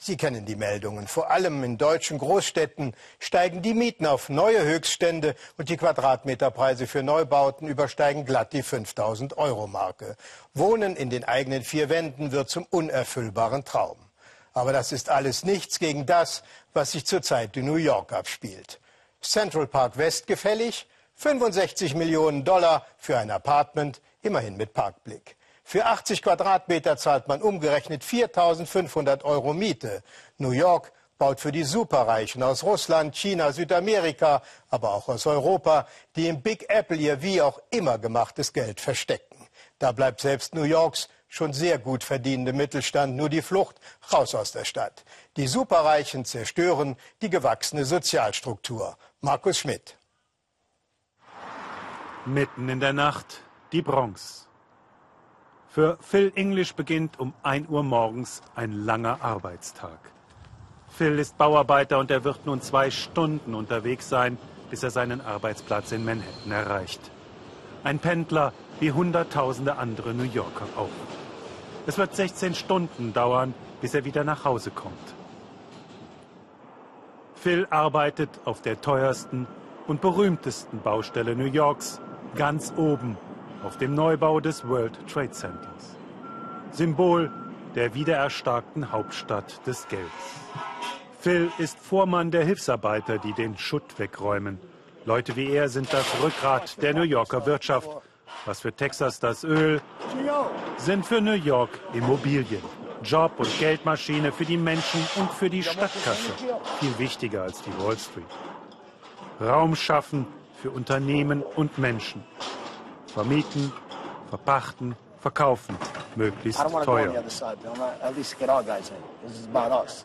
Sie kennen die Meldungen. Vor allem in deutschen Großstädten steigen die Mieten auf neue Höchststände und die Quadratmeterpreise für Neubauten übersteigen glatt die 5000 Euro Marke. Wohnen in den eigenen vier Wänden wird zum unerfüllbaren Traum. Aber das ist alles nichts gegen das, was sich zurzeit in New York abspielt. Central Park West gefällig, 65 Millionen Dollar für ein Apartment, immerhin mit Parkblick. Für 80 Quadratmeter zahlt man umgerechnet 4.500 Euro Miete. New York baut für die Superreichen aus Russland, China, Südamerika, aber auch aus Europa, die im Big Apple ihr wie auch immer gemachtes Geld verstecken. Da bleibt selbst New Yorks schon sehr gut verdienende Mittelstand nur die Flucht raus aus der Stadt. Die Superreichen zerstören die gewachsene Sozialstruktur. Markus Schmidt. Mitten in der Nacht die Bronx. Für Phil English beginnt um 1 Uhr morgens ein langer Arbeitstag. Phil ist Bauarbeiter und er wird nun zwei Stunden unterwegs sein, bis er seinen Arbeitsplatz in Manhattan erreicht. Ein Pendler wie Hunderttausende andere New Yorker auch. Es wird 16 Stunden dauern, bis er wieder nach Hause kommt. Phil arbeitet auf der teuersten und berühmtesten Baustelle New Yorks, ganz oben auf dem Neubau des World Trade Centers. Symbol der wiedererstarkten Hauptstadt des Gelds. Phil ist Vormann der Hilfsarbeiter, die den Schutt wegräumen. Leute wie er sind das Rückgrat der New Yorker Wirtschaft. Was für Texas das Öl, sind für New York Immobilien. Job und Geldmaschine für die Menschen und für die Stadtkasse. Viel wichtiger als die Wall Street. Raum schaffen für Unternehmen und Menschen vermieten, verpachten, verkaufen, möglichst teuer.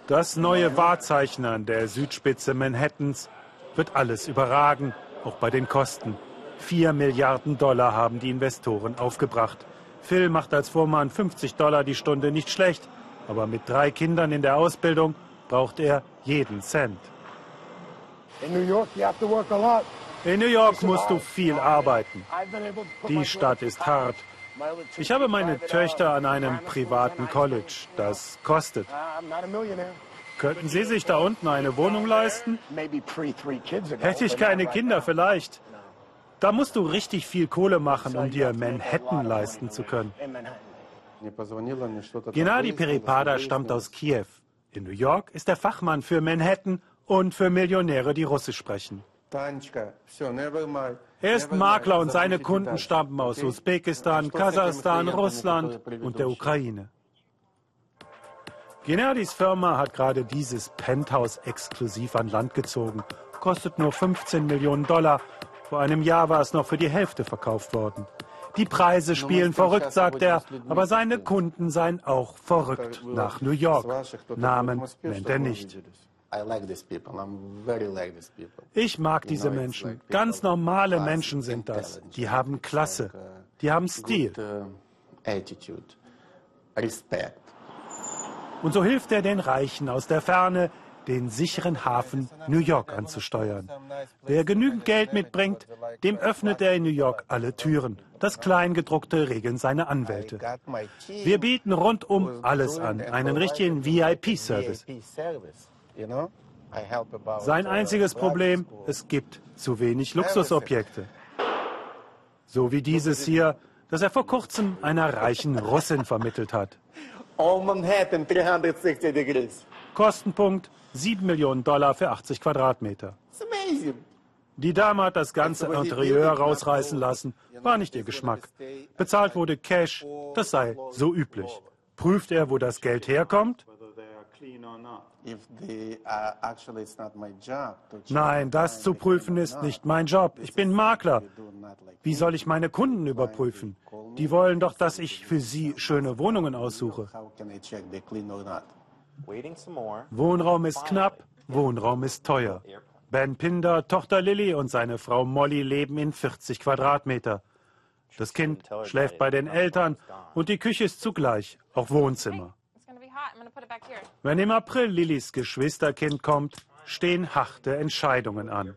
Das neue Wahrzeichen an der Südspitze Manhattans wird alles überragen, auch bei den Kosten. Vier Milliarden Dollar haben die Investoren aufgebracht. Phil macht als Vormann 50 Dollar die Stunde nicht schlecht, aber mit drei Kindern in der Ausbildung braucht er jeden Cent. In New York, you have to work a lot. In New York musst du viel arbeiten. Die Stadt ist hart. Ich habe meine Töchter an einem privaten College. Das kostet. Könnten Sie sich da unten eine Wohnung leisten? Hätte ich keine Kinder vielleicht. Da musst du richtig viel Kohle machen, um dir Manhattan leisten zu können. Gennady Peripada stammt aus Kiew. In New York ist er Fachmann für Manhattan und für Millionäre, die Russisch sprechen. Er ist Makler und seine Kunden stammen aus Usbekistan, Kasachstan, Russland und der Ukraine. Gennadys Firma hat gerade dieses Penthouse exklusiv an Land gezogen. Kostet nur 15 Millionen Dollar. Vor einem Jahr war es noch für die Hälfte verkauft worden. Die Preise spielen verrückt, sagt er, aber seine Kunden seien auch verrückt nach New York. Namen nennt er nicht. Ich mag diese Menschen. Ganz normale Menschen sind das. Die haben Klasse. Uh, Die haben Stil. Uh, Und so hilft er den Reichen aus der Ferne, den sicheren Hafen New York anzusteuern. Wer genügend Geld mitbringt, dem öffnet er in New York alle Türen. Das Kleingedruckte regeln seine Anwälte. Wir bieten rundum alles an, einen richtigen VIP-Service. Sein einziges Problem, es gibt zu wenig Luxusobjekte. So wie dieses hier, das er vor kurzem einer reichen Russin vermittelt hat. Kostenpunkt 7 Millionen Dollar für 80 Quadratmeter. Die Dame hat das ganze Interieur rausreißen lassen, war nicht ihr Geschmack. Bezahlt wurde Cash, das sei so üblich. Prüft er, wo das Geld herkommt? Nein, das zu prüfen ist nicht mein Job. Ich bin Makler. Wie soll ich meine Kunden überprüfen? Die wollen doch, dass ich für sie schöne Wohnungen aussuche. Wohnraum ist knapp, Wohnraum ist teuer. Ben Pinder, Tochter Lilly und seine Frau Molly leben in 40 Quadratmeter. Das Kind schläft bei den Eltern und die Küche ist zugleich auch Wohnzimmer. Wenn im April Lillys Geschwisterkind kommt, stehen harte Entscheidungen an.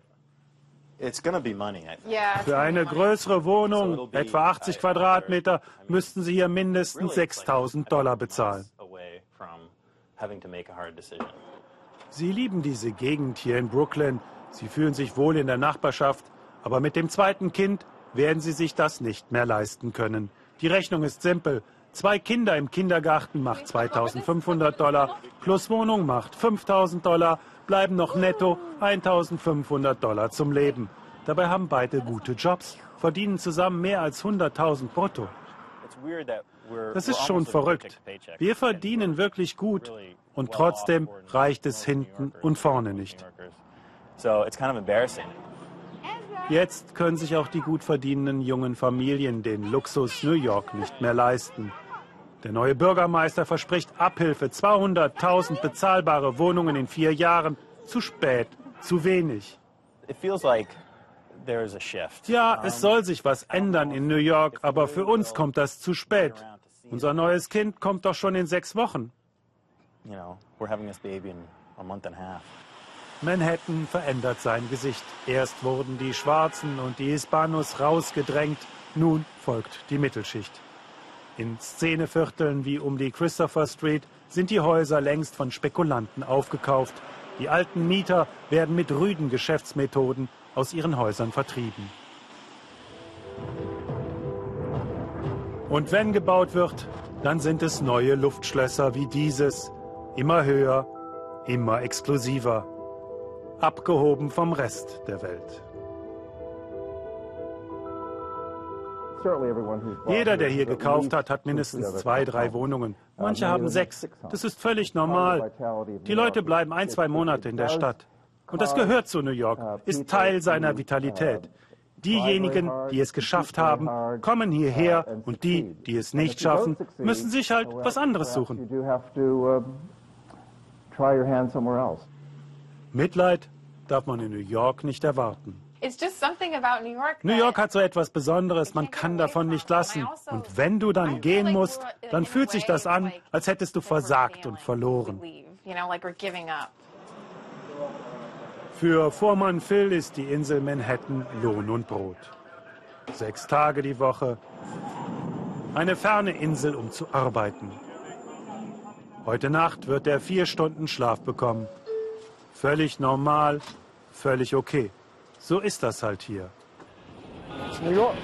Für eine größere Wohnung, etwa 80 Quadratmeter, müssten Sie hier mindestens 6000 Dollar bezahlen. Sie lieben diese Gegend hier in Brooklyn. Sie fühlen sich wohl in der Nachbarschaft. Aber mit dem zweiten Kind werden sie sich das nicht mehr leisten können. Die Rechnung ist simpel. Zwei Kinder im Kindergarten macht 2500 Dollar, plus Wohnung macht 5000 Dollar, bleiben noch netto 1500 Dollar zum Leben. Dabei haben beide gute Jobs, verdienen zusammen mehr als 100.000 brutto. Das ist schon verrückt. Wir verdienen wirklich gut und trotzdem reicht es hinten und vorne nicht. Jetzt können sich auch die gut verdienenden jungen Familien den Luxus New York nicht mehr leisten. Der neue Bürgermeister verspricht Abhilfe, 200.000 bezahlbare Wohnungen in vier Jahren. Zu spät, zu wenig. Ja, es soll sich was ändern in New York, aber für uns kommt das zu spät. Unser neues Kind kommt doch schon in sechs Wochen. Manhattan verändert sein Gesicht. Erst wurden die Schwarzen und die Hispanos rausgedrängt, nun folgt die Mittelschicht. In Szenevierteln wie um die Christopher Street sind die Häuser längst von Spekulanten aufgekauft. Die alten Mieter werden mit rüden Geschäftsmethoden aus ihren Häusern vertrieben. Und wenn gebaut wird, dann sind es neue Luftschlösser wie dieses, immer höher, immer exklusiver, abgehoben vom Rest der Welt. Jeder, der hier gekauft hat, hat mindestens zwei, drei Wohnungen. Manche haben sechs. Das ist völlig normal. Die Leute bleiben ein, zwei Monate in der Stadt. Und das gehört zu New York, ist Teil seiner Vitalität. Diejenigen, die es geschafft haben, kommen hierher und die, die es nicht schaffen, müssen sich halt was anderes suchen. Mitleid darf man in New York nicht erwarten. New York hat so etwas Besonderes, man kann davon nicht lassen. Also und wenn du dann gehen musst, dann fühlt sich das an, als hättest du versagt und verloren. Für Vormann Phil ist die Insel Manhattan Lohn und Brot. Sechs Tage die Woche. Eine ferne Insel, um zu arbeiten. Heute Nacht wird er vier Stunden Schlaf bekommen. Völlig normal, völlig okay. So ist das halt hier. York.